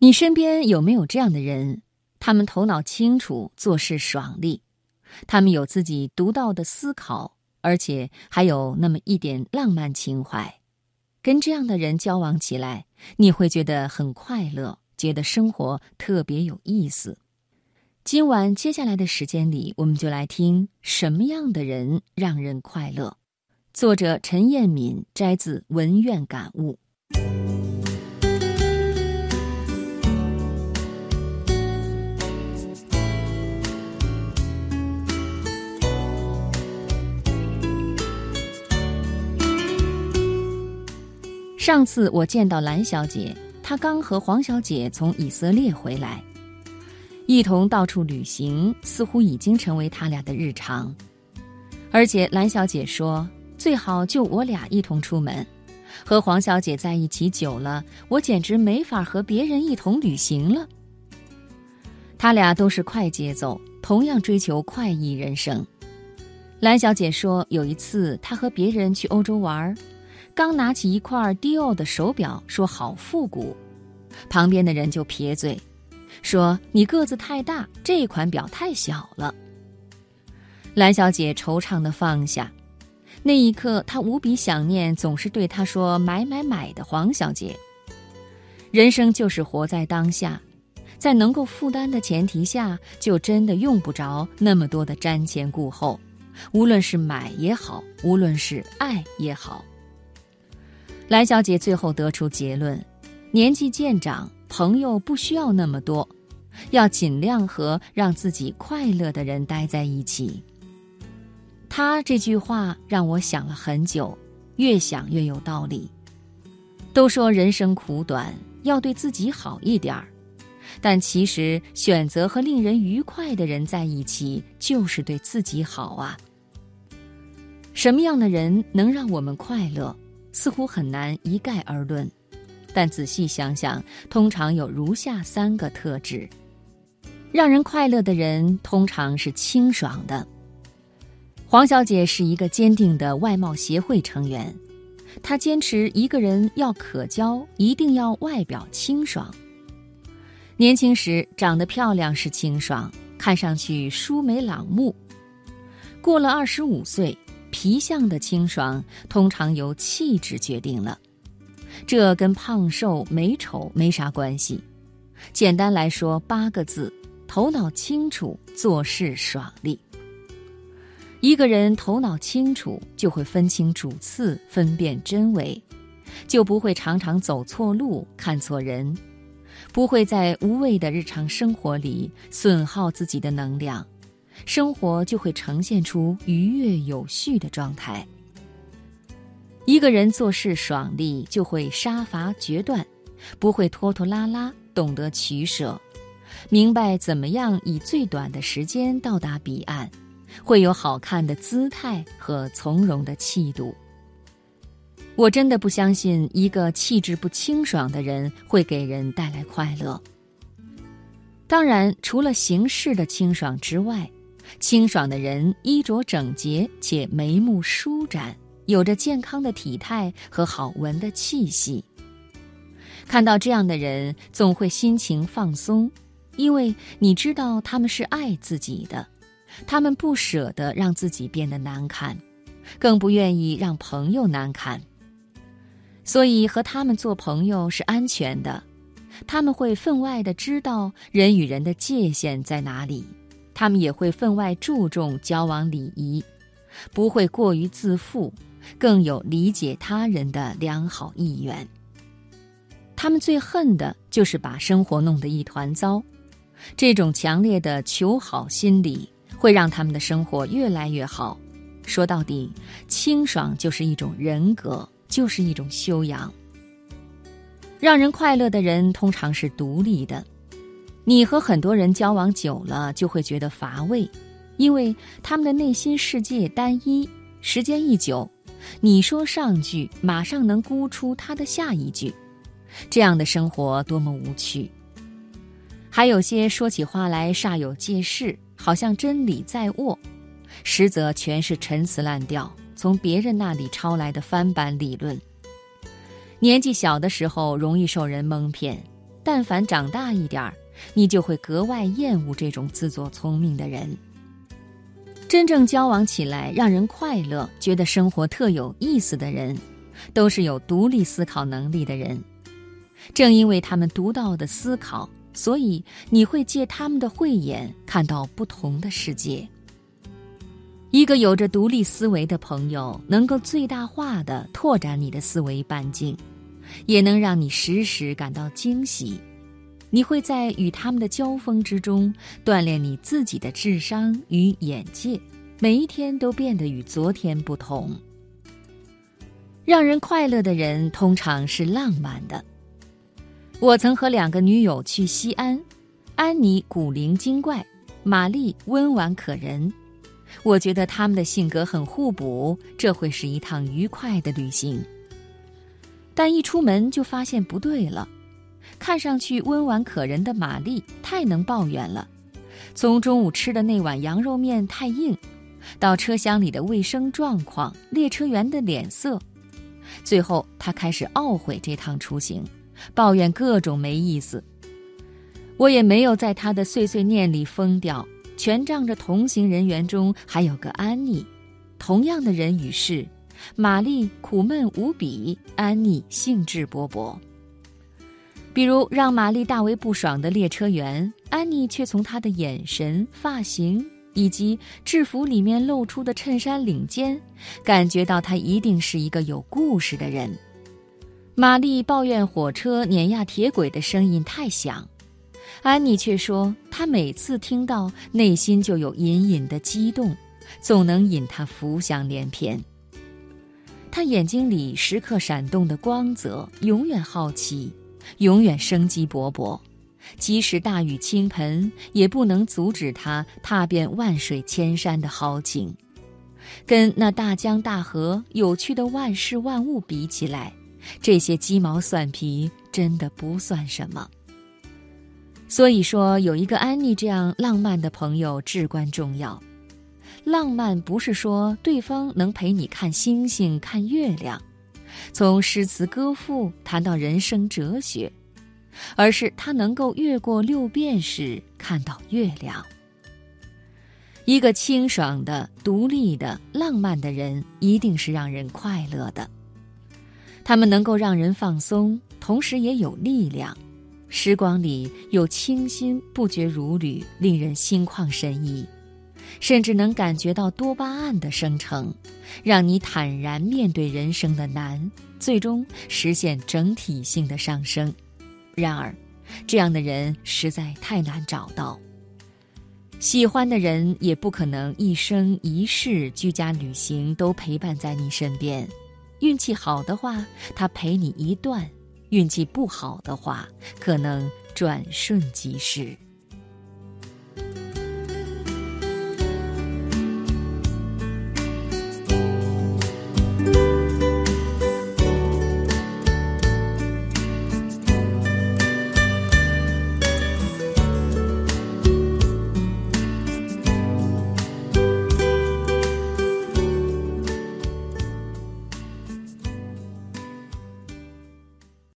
你身边有没有这样的人？他们头脑清楚，做事爽利，他们有自己独到的思考，而且还有那么一点浪漫情怀。跟这样的人交往起来，你会觉得很快乐，觉得生活特别有意思。今晚接下来的时间里，我们就来听什么样的人让人快乐。作者陈彦敏摘自《文苑感悟》。上次我见到蓝小姐，她刚和黄小姐从以色列回来，一同到处旅行，似乎已经成为他俩的日常。而且蓝小姐说，最好就我俩一同出门。和黄小姐在一起久了，我简直没法和别人一同旅行了。他俩都是快节奏，同样追求快意人生。蓝小姐说，有一次她和别人去欧洲玩。刚拿起一块迪奥的手表，说好复古，旁边的人就撇嘴，说你个子太大，这款表太小了。蓝小姐惆怅的放下，那一刻她无比想念总是对她说买买买的黄小姐。人生就是活在当下，在能够负担的前提下，就真的用不着那么多的瞻前顾后，无论是买也好，无论是爱也好。蓝小姐最后得出结论：年纪渐长，朋友不需要那么多，要尽量和让自己快乐的人待在一起。她这句话让我想了很久，越想越有道理。都说人生苦短，要对自己好一点儿，但其实选择和令人愉快的人在一起，就是对自己好啊。什么样的人能让我们快乐？似乎很难一概而论，但仔细想想，通常有如下三个特质：让人快乐的人通常是清爽的。黄小姐是一个坚定的外貌协会成员，她坚持一个人要可交，一定要外表清爽。年轻时长得漂亮是清爽，看上去舒眉朗目；过了二十五岁。皮相的清爽通常由气质决定了，这跟胖瘦美丑没啥关系。简单来说，八个字：头脑清楚，做事爽利。一个人头脑清楚，就会分清主次，分辨真伪，就不会常常走错路、看错人，不会在无谓的日常生活里损耗自己的能量。生活就会呈现出愉悦有序的状态。一个人做事爽利，就会杀伐决断，不会拖拖拉拉，懂得取舍，明白怎么样以最短的时间到达彼岸，会有好看的姿态和从容的气度。我真的不相信一个气质不清爽的人会给人带来快乐。当然，除了形式的清爽之外，清爽的人衣着整洁且眉目舒展，有着健康的体态和好闻的气息。看到这样的人，总会心情放松，因为你知道他们是爱自己的，他们不舍得让自己变得难看，更不愿意让朋友难看。所以和他们做朋友是安全的，他们会分外的知道人与人的界限在哪里。他们也会分外注重交往礼仪，不会过于自负，更有理解他人的良好意愿。他们最恨的就是把生活弄得一团糟，这种强烈的求好心理会让他们的生活越来越好。说到底，清爽就是一种人格，就是一种修养。让人快乐的人通常是独立的。你和很多人交往久了，就会觉得乏味，因为他们的内心世界单一。时间一久，你说上句，马上能估出他的下一句，这样的生活多么无趣。还有些说起话来煞有介事，好像真理在握，实则全是陈词滥调，从别人那里抄来的翻版理论。年纪小的时候容易受人蒙骗。但凡长大一点儿，你就会格外厌恶这种自作聪明的人。真正交往起来让人快乐、觉得生活特有意思的人，都是有独立思考能力的人。正因为他们独到的思考，所以你会借他们的慧眼看到不同的世界。一个有着独立思维的朋友，能够最大化的拓展你的思维半径，也能让你时时感到惊喜。你会在与他们的交锋之中锻炼你自己的智商与眼界，每一天都变得与昨天不同。让人快乐的人通常是浪漫的。我曾和两个女友去西安，安妮古灵精怪，玛丽温婉可人。我觉得他们的性格很互补，这会是一趟愉快的旅行。但一出门就发现不对了。看上去温婉可人的玛丽太能抱怨了，从中午吃的那碗羊肉面太硬，到车厢里的卫生状况、列车员的脸色，最后她开始懊悔这趟出行，抱怨各种没意思。我也没有在她的碎碎念里疯掉，全仗着同行人员中还有个安妮，同样的人与事，玛丽苦闷无比，安妮兴致勃勃。比如让玛丽大为不爽的列车员，安妮却从他的眼神、发型以及制服里面露出的衬衫领尖，感觉到他一定是一个有故事的人。玛丽抱怨火车碾压铁轨的声音太响，安妮却说她每次听到，内心就有隐隐的激动，总能引她浮想联翩。她眼睛里时刻闪动的光泽，永远好奇。永远生机勃勃，即使大雨倾盆，也不能阻止他踏遍万水千山的豪情。跟那大江大河、有趣的万事万物比起来，这些鸡毛蒜皮真的不算什么。所以说，有一个安妮这样浪漫的朋友至关重要。浪漫不是说对方能陪你看星星、看月亮。从诗词歌赋谈到人生哲学，而是他能够越过六便士看到月亮。一个清爽的、独立的、浪漫的人，一定是让人快乐的。他们能够让人放松，同时也有力量。时光里有清新，不绝如缕，令人心旷神怡。甚至能感觉到多巴胺的生成，让你坦然面对人生的难，最终实现整体性的上升。然而，这样的人实在太难找到。喜欢的人也不可能一生一世居家旅行都陪伴在你身边。运气好的话，他陪你一段；运气不好的话，可能转瞬即逝。